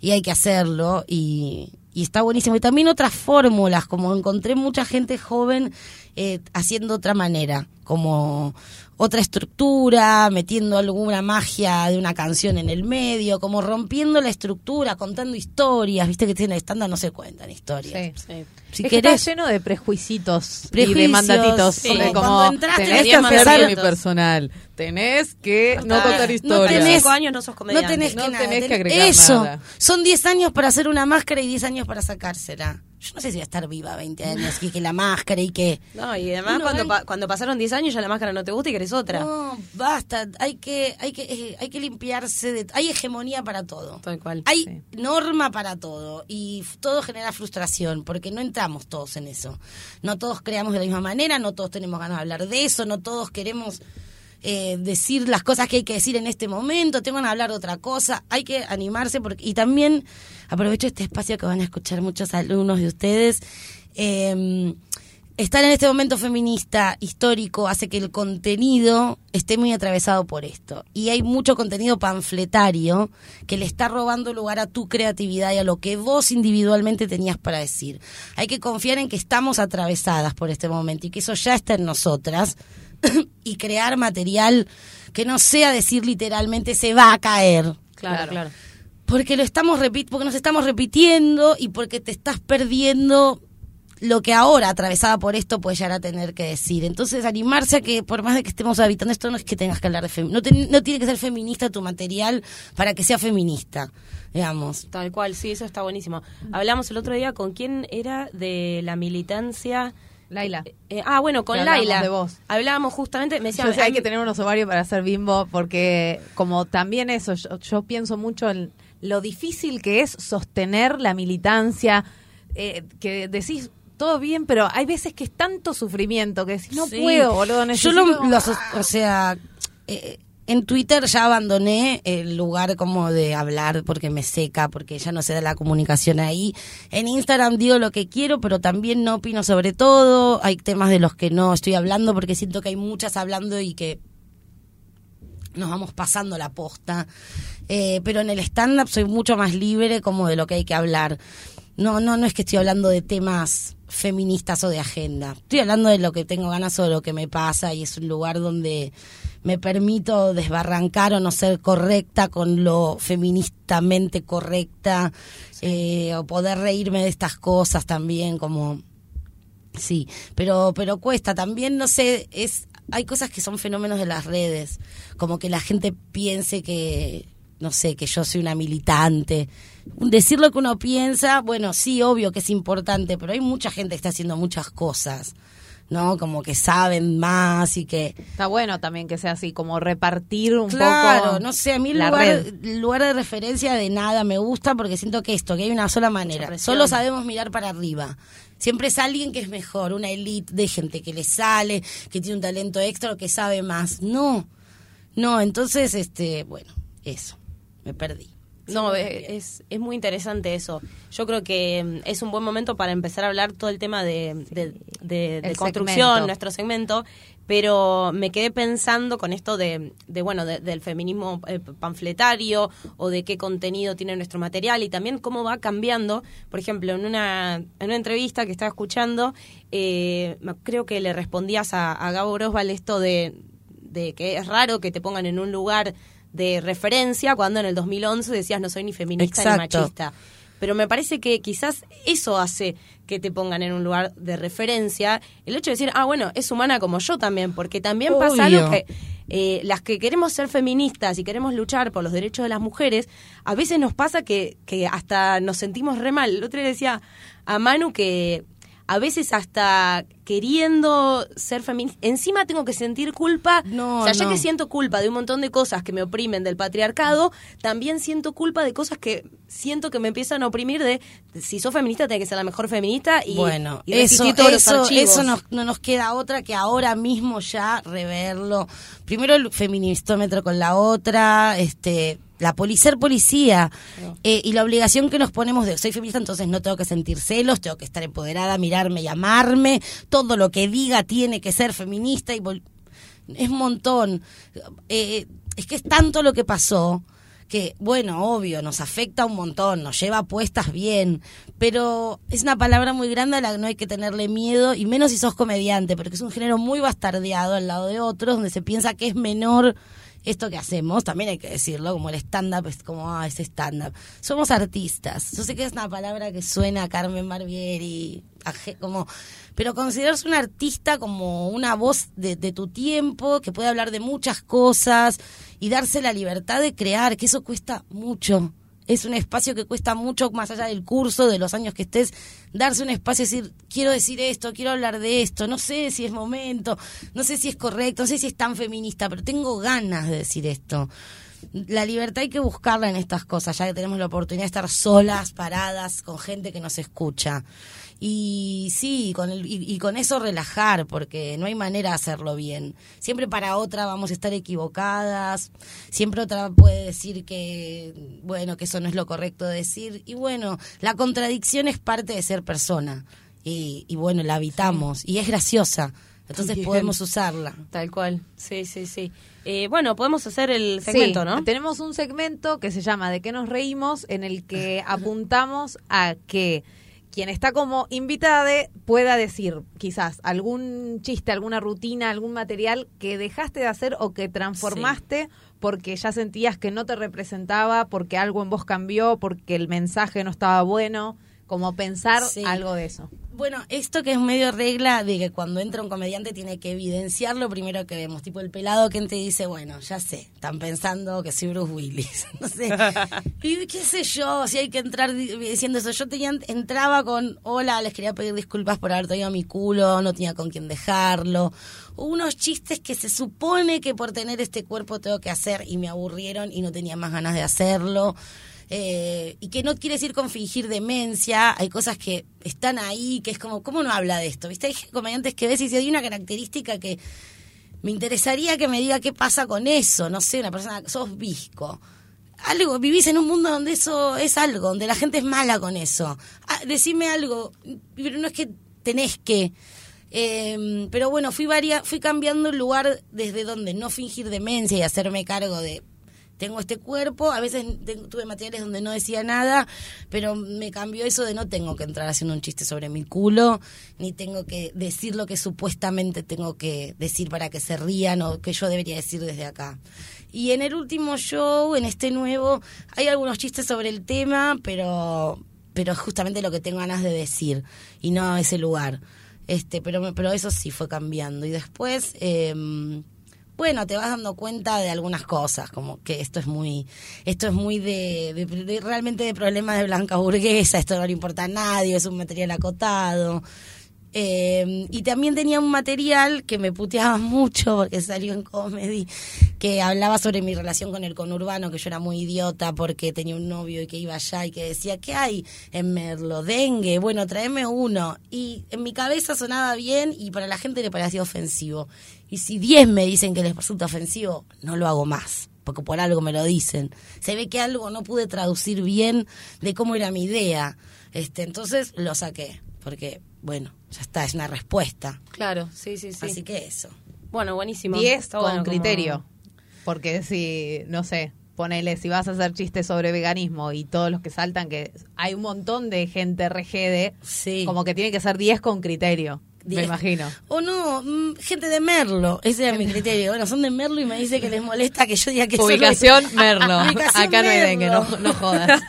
y hay que hacerlo. Y, y está buenísimo. Y también otras fórmulas, como encontré mucha gente joven eh, haciendo otra manera, como otra estructura, metiendo alguna magia de una canción en el medio, como rompiendo la estructura, contando historias. Viste que tiene stand-up no se cuentan historias. Sí. Sí. Si es que está lleno de prejuicios, y de mandatitos. sí. Como como, cuando entraste tenés que hacer mandatitos. unipersonal, tenés que no contar historias. tenés- tenés- cinco años no sos comediante. No tenés que, No nada, tenés que agregar Eso. nada. Son 10 años para hacer una máscara y 10 años para sacársela. Yo no sé si voy a estar viva 20 años y que la máscara y que... No, y además cuando, pa- cuando pasaron 10 años ya la máscara no te gusta y querés otra. No, basta. Hay que, hay que, eh, hay que limpiarse de... Hay hegemonía para todo. Tal cual. Hay Sí. norma para todo y todo genera frustración porque no entramos todos en eso. No todos creamos de la misma manera, no todos tenemos ganas de hablar de eso, no todos queremos eh, decir las cosas que hay que decir en este momento, tengo ganas de hablar de otra cosa, hay que animarse porque y también aprovecho este espacio que van a escuchar muchos alumnos de ustedes. eh, Estar en este momento feminista histórico hace que el contenido esté muy atravesado por esto. Y hay mucho contenido panfletario que le está robando lugar a tu creatividad y a lo que vos individualmente tenías para decir. Hay que confiar en que estamos atravesadas por este momento y que eso ya está en nosotras, y crear material que no sea decir literalmente se va a caer. Claro, claro. Porque lo estamos porque nos estamos repitiendo y porque te estás perdiendo lo que ahora, atravesada por esto, puede llegar a tener que decir. Entonces, animarse a que, por más de que estemos habitando esto, no es que tengas que hablar de feminismo. No, no tiene que ser feminista tu material para que sea feminista, digamos. Tal cual, sí, eso está buenísimo. Hablamos el otro día con quién era de la militancia. Laila. Eh, ah, bueno, con Laila. de vos. Hablábamos justamente, me decía, Yo sé, hay "Ay, que tener unos ovarios para hacer bimbo porque como también eso, yo, yo pienso mucho en lo difícil que es sostener la militancia, eh, que decís todo bien, pero hay veces que es tanto sufrimiento que decís, no Sí. puedo, boludo, Yo necesito... lo, lo aso- o sea, eh, en Twitter ya abandoné el lugar como de hablar porque me seca, porque ya no se da la comunicación ahí. En Instagram digo lo que quiero, pero también no opino sobre todo. Hay temas de los que no estoy hablando porque siento que hay muchas hablando y que nos vamos pasando la posta. Eh, pero en el stand-up soy mucho más libre como de lo que hay que hablar. No, no, no es que estoy hablando de temas feministas o de agenda. Estoy hablando de lo que tengo ganas o de lo que me pasa y es un lugar donde me permito desbarrancar o no ser correcta con lo feministamente correcta eh, o poder reírme de estas cosas también como Sí, pero pero cuesta. También no sé, es hay cosas que son fenómenos de las redes, como que la gente piense que no sé, que yo soy una militante. Decir lo que uno piensa, bueno, sí, obvio que es importante, pero hay mucha gente que está haciendo muchas cosas, ¿no? Como que saben más y que Está bueno también que sea así, como repartir un Claro, poco no sé, a mí el lugar, lugar de referencia de nada me gusta porque siento que esto, que hay una sola manera. Solo sabemos mirar para arriba. Siempre es alguien que es mejor, una elite de gente que le sale, que tiene un talento extra o que sabe más. No, no, entonces, este, bueno, eso, me perdí. No, es, es muy interesante eso. Yo creo que mm, es un buen momento para empezar a hablar todo el tema de, de, de- de El construcción, segmento. nuestro segmento, pero me quedé pensando con esto de, de bueno, de- del feminismo eh, panfletario o de qué contenido tiene nuestro material y también cómo va cambiando. Por ejemplo, en una, en una entrevista que estaba escuchando, eh, creo que le respondías a, a Gabo Grosval esto de, de que es raro que te pongan en un lugar de referencia cuando en el 2011 decías no soy ni feminista Exacto. ni machista. Pero me parece que quizás eso hace que te pongan en un lugar de referencia. El hecho de decir, ah, bueno, es humana como yo también, porque también pasa algo que eh, las que queremos ser feministas y queremos luchar por los derechos de las mujeres, a veces nos pasa que, que hasta nos sentimos re mal. El otro día decía a Manu que a veces hasta queriendo ser feminista, encima tengo que sentir culpa. No, o sea, ya no. que siento culpa de un montón de cosas que me oprimen del patriarcado, también siento culpa de cosas que siento que me empiezan a oprimir de si sos feminista tenés que ser la mejor feminista y, bueno, y eso, todos eso, eso nos- no nos queda otra que ahora mismo ya reverlo. Primero el feministómetro con la otra, este, la poli ser policía eh, y la obligación que nos ponemos de soy feminista, entonces no tengo que sentir celos, tengo que estar empoderada, mirarme y amarme, todo lo que diga tiene que ser feminista y es un montón. Eh, es que es tanto lo que pasó que, bueno, obvio, nos afecta un montón, nos lleva puestas bien, pero es una palabra muy grande a la que no hay que tenerle miedo, y menos si sos comediante, porque es un género muy bastardeado al lado de otros, donde se piensa que es menor esto que hacemos, también hay que decirlo, como el stand-up, es como, ah, es stand-up. Somos artistas. Yo sé que es una palabra que suena a Carmen Barbieri, como, pero considerarse un artista como una voz de, de tu tiempo, que puede hablar de muchas cosas y darse la libertad de crear, que eso cuesta mucho. Es un espacio que cuesta mucho más allá del curso, de los años que estés, darse un espacio y decir, quiero decir esto, quiero hablar de esto, no sé si es momento, no sé si es correcto, no sé si es tan feminista, pero tengo ganas de decir esto. La libertad hay que buscarla en estas cosas, ya que tenemos la oportunidad de estar solas, paradas, con gente que nos escucha. Y sí, con el, y, y con eso relajar, porque no hay manera de hacerlo bien. Siempre para otra vamos a estar equivocadas, siempre otra puede decir que, bueno, que eso no es lo correcto de decir. Y bueno, la contradicción es parte de ser persona. Y, y bueno, la habitamos y es graciosa. Entonces Bien. podemos usarla. Tal cual, sí, sí, sí. Eh, bueno, podemos hacer el segmento, Sí, ¿no? Tenemos un segmento que se llama ¿De qué nos reímos? en el que apuntamos a que quien está como invitada pueda decir quizás algún chiste, alguna rutina, algún material que dejaste de hacer o que transformaste porque ya sentías que no te representaba, porque algo en vos cambió, porque el mensaje no estaba bueno, como pensar algo de eso. Bueno, esto que es medio regla de que cuando entra un comediante tiene que evidenciar lo primero que vemos, tipo el pelado que y dice, bueno, ya sé, están pensando que soy Bruce Willis, no sé, y qué sé yo, si hay que entrar diciendo eso, yo tenía, entraba con, hola, les quería pedir disculpas por haber traído mi culo, no tenía con quién dejarlo, unos chistes que se supone que por tener este cuerpo tengo que hacer y me aburrieron y no tenía más ganas de hacerlo. Eh, y que no quiere decir con fingir demencia, hay cosas que están ahí, que es como, ¿cómo no habla de esto? ¿Viste? Hay comediantes que ves y si hay una característica que me interesaría que me diga qué pasa con eso, no sé, una persona, sos visco. Algo, vivís en un mundo donde eso es algo, donde la gente es mala con eso. Ah, decime algo, pero no es que tenés que... Eh, pero bueno, fui, varia, fui cambiando el lugar desde donde no fingir demencia y hacerme cargo de tengo este cuerpo, a veces tuve materiales donde no decía nada, pero me cambió eso de no tengo que entrar haciendo un chiste sobre mi culo, ni tengo que decir lo que supuestamente tengo que decir para que se rían o que yo debería decir desde acá. Y en el último show, en este nuevo, hay algunos chistes sobre el tema, pero pero es justamente lo que tengo ganas de decir y no ese lugar. Este, pero pero eso sí fue cambiando y después eh, bueno, te vas dando cuenta de algunas cosas, como que esto es muy, esto es muy de, realmente de problemas de blanca burguesa, esto no le importa a nadie, es un material acotado. Eh, y también tenía un material que me puteaba mucho porque salió en comedy, que hablaba sobre mi relación con el conurbano, que yo era muy idiota porque tenía un novio y que iba allá y que decía, ¿qué hay en Merlo? Dengue, bueno, tráeme uno. Y en mi cabeza sonaba bien y para la gente le parecía ofensivo. Y si 10 me dicen que les resulta ofensivo, no lo hago más, porque por algo me lo dicen. Se ve que algo no pude traducir bien de cómo era mi idea. Este, entonces lo saqué, porque, bueno, ya está, es una respuesta. Claro, sí, sí, sí. Así que eso. Bueno, buenísimo. 10 con criterio. Porque si, no sé, ponele, si vas a hacer chistes sobre veganismo y todos los que saltan, que hay un montón de gente regede, sí. como que tiene que ser 10 con criterio. Me imagino. O no, mm, gente de Merlo. Ese era mi criterio. Bueno, son de Merlo y me dice que les molesta que yo diga que Ubicación Merlo. Acá no hay dengue, no, jodas.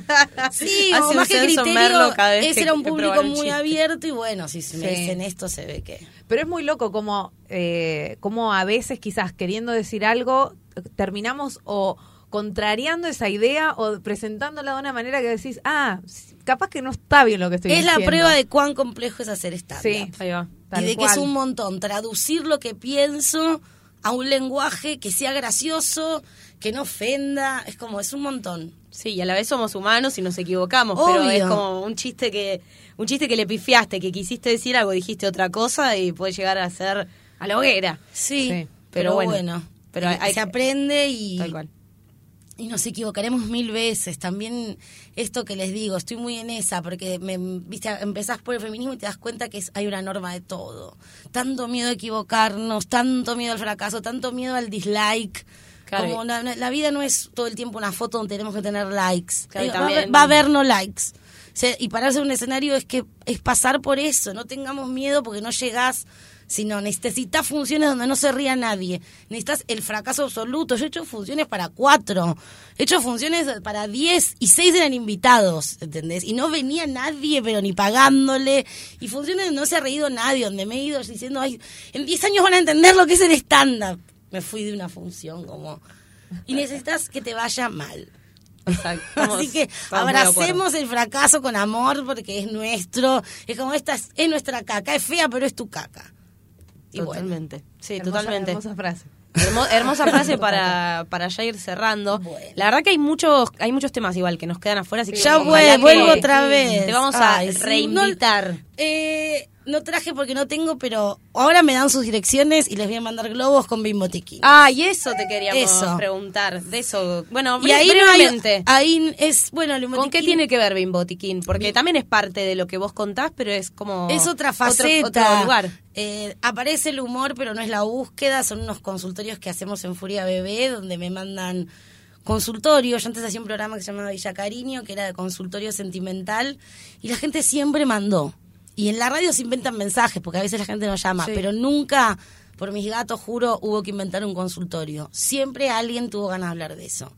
sí, o más que criterio, ese era un público muy abierto y bueno, si me dicen esto se ve que... Pero es muy loco como, eh, como a veces quizás queriendo decir algo terminamos o contrariando esa idea o presentándola de una manera que decís, ah, capaz que no está bien lo que estoy diciendo. Es la prueba de cuán complejo es hacer stand Sí, ahí va. y de que es un montón traducir lo que pienso a un lenguaje que sea gracioso, que no ofenda, es como, es un montón. Sí, y a la vez somos humanos y nos equivocamos, pero es como un chiste que un chiste que le pifiaste, que quisiste decir algo, dijiste otra cosa y puede llegar a ser a la hoguera. Sí, pero, bueno, pero se aprende y Tal cual y nos equivocaremos mil veces. También esto que les digo, estoy muy en esa, porque me, viste, empezás por el feminismo y te das cuenta que hay una norma de todo. Tanto miedo a equivocarnos, tanto miedo al fracaso, tanto miedo al dislike. Como la, vida no es todo el tiempo una foto donde tenemos que tener likes. va, a haber no likes. y pararse en un escenario es que es pasar por eso. No tengamos miedo porque no llegás sino necesitas funciones donde no se ría nadie. Necesitas el fracaso absoluto. Yo he hecho funciones para cuatro, he hecho funciones para diez y seis eran invitados, ¿entendés? Y no venía nadie, pero ni pagándole. Y funciones donde no se ha reído nadie, donde me he ido diciendo, ay, en diez años van a entender lo que es el stand-up. Me fui de una función como... Y necesitas que te vaya mal. Así que abracemos el fracaso con amor porque es nuestro. Es como esta es nuestra caca, es fea, pero es tu caca. Totalmente. Sí, totalmente. Hermosa frase. hermosa frase para, para ya ir cerrando. La verdad que hay muchos hay muchos temas igual que nos quedan afuera, así que ya vuelvo, otra vez. Te vamos a reinvitar. eh, no traje porque no tengo, pero ahora me dan sus direcciones y les voy a mandar globos con Bimbotiquín. Ah, y eso te queríamos preguntar. De eso. Bueno, y ahí brevemente. ahí es, bueno, ¿Con qué tiene que ver Bimbotiquín? Porque también es parte de lo que vos contás, pero es como. Es otra faceta. Otro, lugar. Eh, aparece el humor, pero no es la búsqueda. Son unos consultorios que hacemos en Furia Bebé, donde me mandan consultorio. Yo antes hacía un programa que se llamaba Villa Cariño, que era de consultorio sentimental, y la gente siempre mandó. Y en la radio se inventan mensajes, porque a veces la gente no llama, Sí. pero nunca, por mis gatos, juro, hubo que inventar un consultorio. Siempre alguien tuvo ganas de hablar de eso.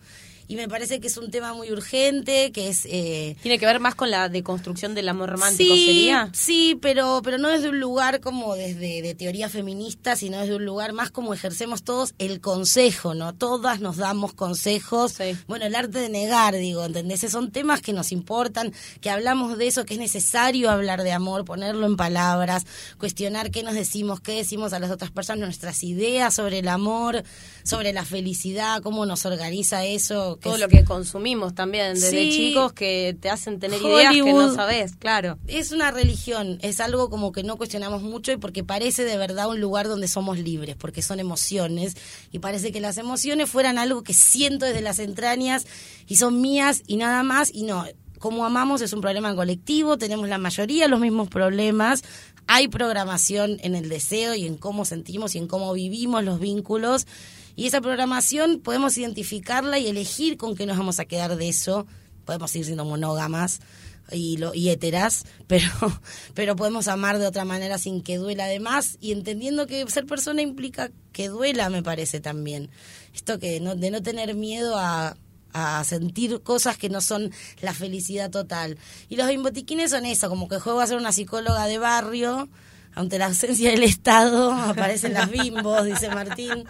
Y me parece que es un tema muy urgente, que es... eh, Tiene que ver más con la deconstrucción del amor romántico, sí, ¿sería? Sí, pero, pero no desde un lugar como desde de teoría feminista, sino desde un lugar más como ejercemos todos el consejo, ¿no? Todas nos damos consejos. Sí. Bueno, el arte de negar, digo, ¿entendés? Son temas que nos importan, que hablamos de eso, que es necesario hablar de amor, ponerlo en palabras, cuestionar qué nos decimos, qué decimos a las otras personas, nuestras ideas sobre el amor, sobre la felicidad, cómo nos organiza eso. Que Todo es- lo que consumimos también desde Sí. chicos que te hacen tener ideas que no sabes, claro. es una religión, es algo como que no cuestionamos mucho y porque parece de verdad un lugar donde somos libres, porque son emociones y parece que las emociones fueran algo que siento desde las entrañas y son mías y nada más y no. Como amamos es un problema colectivo, tenemos la mayoría los mismos problemas, hay programación en el deseo y en cómo sentimos y en cómo vivimos los vínculos y esa programación podemos identificarla y elegir con qué nos vamos a quedar de eso, podemos ir siendo monógamas, y, lo, y heteras, pero, pero podemos amar de otra manera sin que duela además y entendiendo que ser persona implica que duela, me parece también. Esto que no, de no tener miedo a, a sentir cosas que no son la felicidad total. Y los bimbotiquines son eso, como que juego a ser una psicóloga de barrio, ante la ausencia del Estado aparecen las bimbos, dice Martín.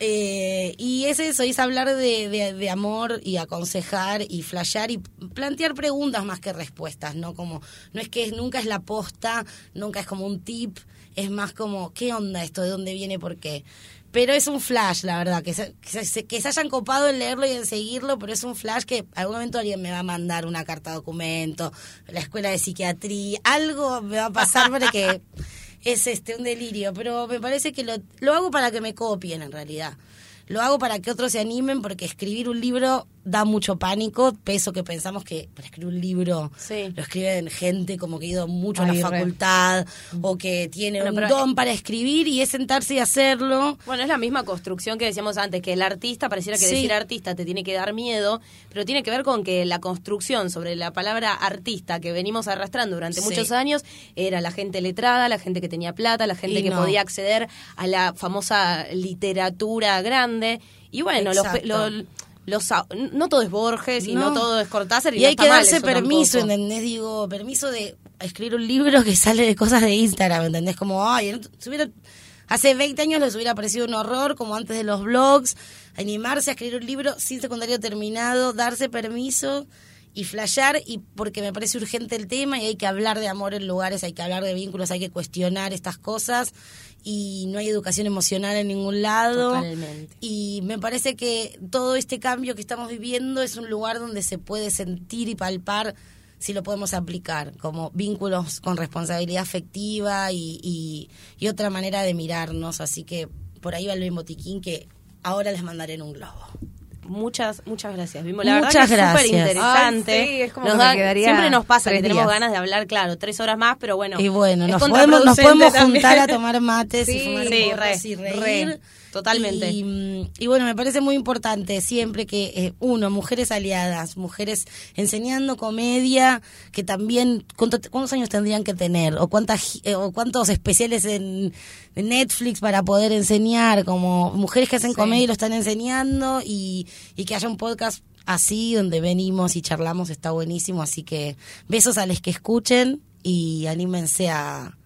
Eh, y es eso, es hablar de, de- amor y aconsejar y flashear y plantear preguntas más que respuestas, ¿no? Como, no es que nunca es la posta, nunca es como un tip, es más como, ¿qué onda esto? ¿De dónde viene? ¿Por qué? Pero es un flash, la verdad, que se, que se, que se hayan copado en leerlo y en seguirlo, pero es un flash que algún momento alguien me va a mandar una carta documento, la escuela de psiquiatría, algo me va a pasar para que es este un delirio, pero me parece que lo, lo hago para que me copien en realidad. Lo hago para que otros se animen porque escribir un libro da mucho pánico, peso que pensamos que para escribir un libro Sí. lo escriben gente como que ha ido mucho a la re. facultad o que tiene Bueno, un don para escribir y es sentarse y hacerlo. Bueno, es la misma construcción que decíamos antes, que el artista, pareciera que Sí. decir artista te tiene que dar miedo, pero tiene que ver con que la construcción sobre la palabra artista que venimos arrastrando durante Sí. muchos años era la gente letrada, la gente que tenía plata, la gente Y que no. podía acceder a la famosa literatura grande. Y bueno, los, Exacto. Lo- los, no todo es Borges y no, No. todo es Cortázar y, Y no hay que darse permiso, tampoco. ¿entendés? Digo, permiso de escribir un libro que sale de cosas de Instagram, ¿entendés? Como, ay, se hubiera- hace 20 años les hubiera parecido un horror, como antes de los blogs, animarse a escribir un libro sin secundario terminado, darse permiso y flashear, y porque me parece urgente el tema y hay que hablar de amor en lugares, hay que hablar de vínculos, hay que cuestionar estas cosas y no hay educación emocional en ningún lado. Totalmente. Y me parece que todo este cambio que estamos viviendo es un lugar donde se puede sentir y palpar si lo podemos aplicar, como vínculos con responsabilidad afectiva y, y, y otra manera de mirarnos. Así que por ahí va el botiquín que ahora les mandaré en un globo. Muchas, muchas gracias. Bimbo. La Muchas verdad que es súper gracias. interesante. Ay, sí, es como Nos que me da- quedaría siempre nos pasa que tenemos ganas de hablar, claro, tres horas más, pero bueno. y bueno, nos podemos, nos podemos juntar a tomar mates Sí, y fumar sí, re, y reír. re, totalmente. Y, y bueno, me parece muy importante siempre que, eh, uno, mujeres aliadas, mujeres enseñando comedia, que también, ¿cuánto- ¿cuántos años tendrían que tener? ¿O, cuántas, eh, o cuántos especiales en, en Netflix para poder enseñar? Como mujeres que hacen comedia y lo están enseñando y, y que haya un podcast así donde venimos y charlamos, está buenísimo. Así que besos a los que escuchen y anímense a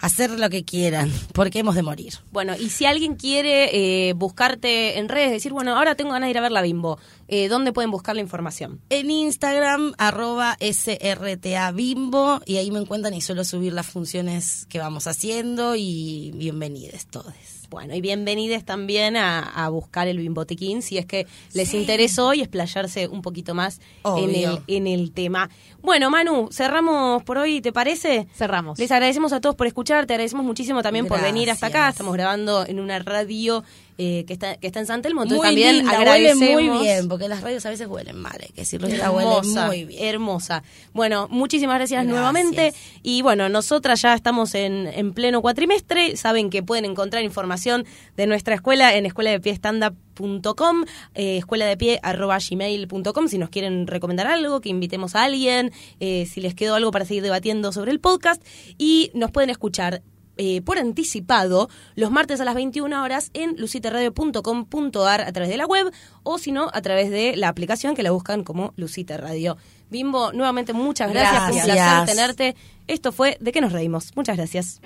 hacer lo que quieran, porque hemos de morir. Bueno, y si alguien quiere eh, buscarte en redes, decir, bueno, ahora tengo ganas de ir a ver la Bimbo, eh, ¿dónde pueden buscar la información? En Instagram, arroba SRTA Bimbo, y ahí me encuentran y suelo subir las funciones que vamos haciendo y bienvenidos todos. Bueno, y bienvenidos también a, a buscar el Bimbotiquín si es que les interesó y explayarse un poquito más en el, en el tema. Bueno, Manu, cerramos por hoy, ¿te parece? Cerramos. Les agradecemos a todos por escuchar, te agradecemos muchísimo también por venir hasta acá. Estamos grabando en una radio eh, que, está, que está en San Telmo. Entonces Muy también linda, agradecemos. huele muy bien, porque las radios a veces huelen mal, hay que decirlo, esta huele Hermosa, muy bien. hermosa. Bueno, muchísimas gracias, Gracias. nuevamente. Y bueno, nosotras ya estamos en, en pleno cuatrimestre. Saben que pueden encontrar información de nuestra escuela en escuela de pie stand-up.com, eh, escuela de pie arroba gmail.com, si nos quieren recomendar algo, que invitemos a alguien, eh, si les quedó algo para seguir debatiendo sobre el podcast. Y nos pueden escuchar eh, por anticipado los martes a las 21 horas en luciteradio.com.ar a través de la web o si no a través de la aplicación que la buscan como Lucita Radio. Bimbo, nuevamente muchas gracias, fue un placer Gracias. tenerte. Esto fue De qué nos reímos. Muchas gracias.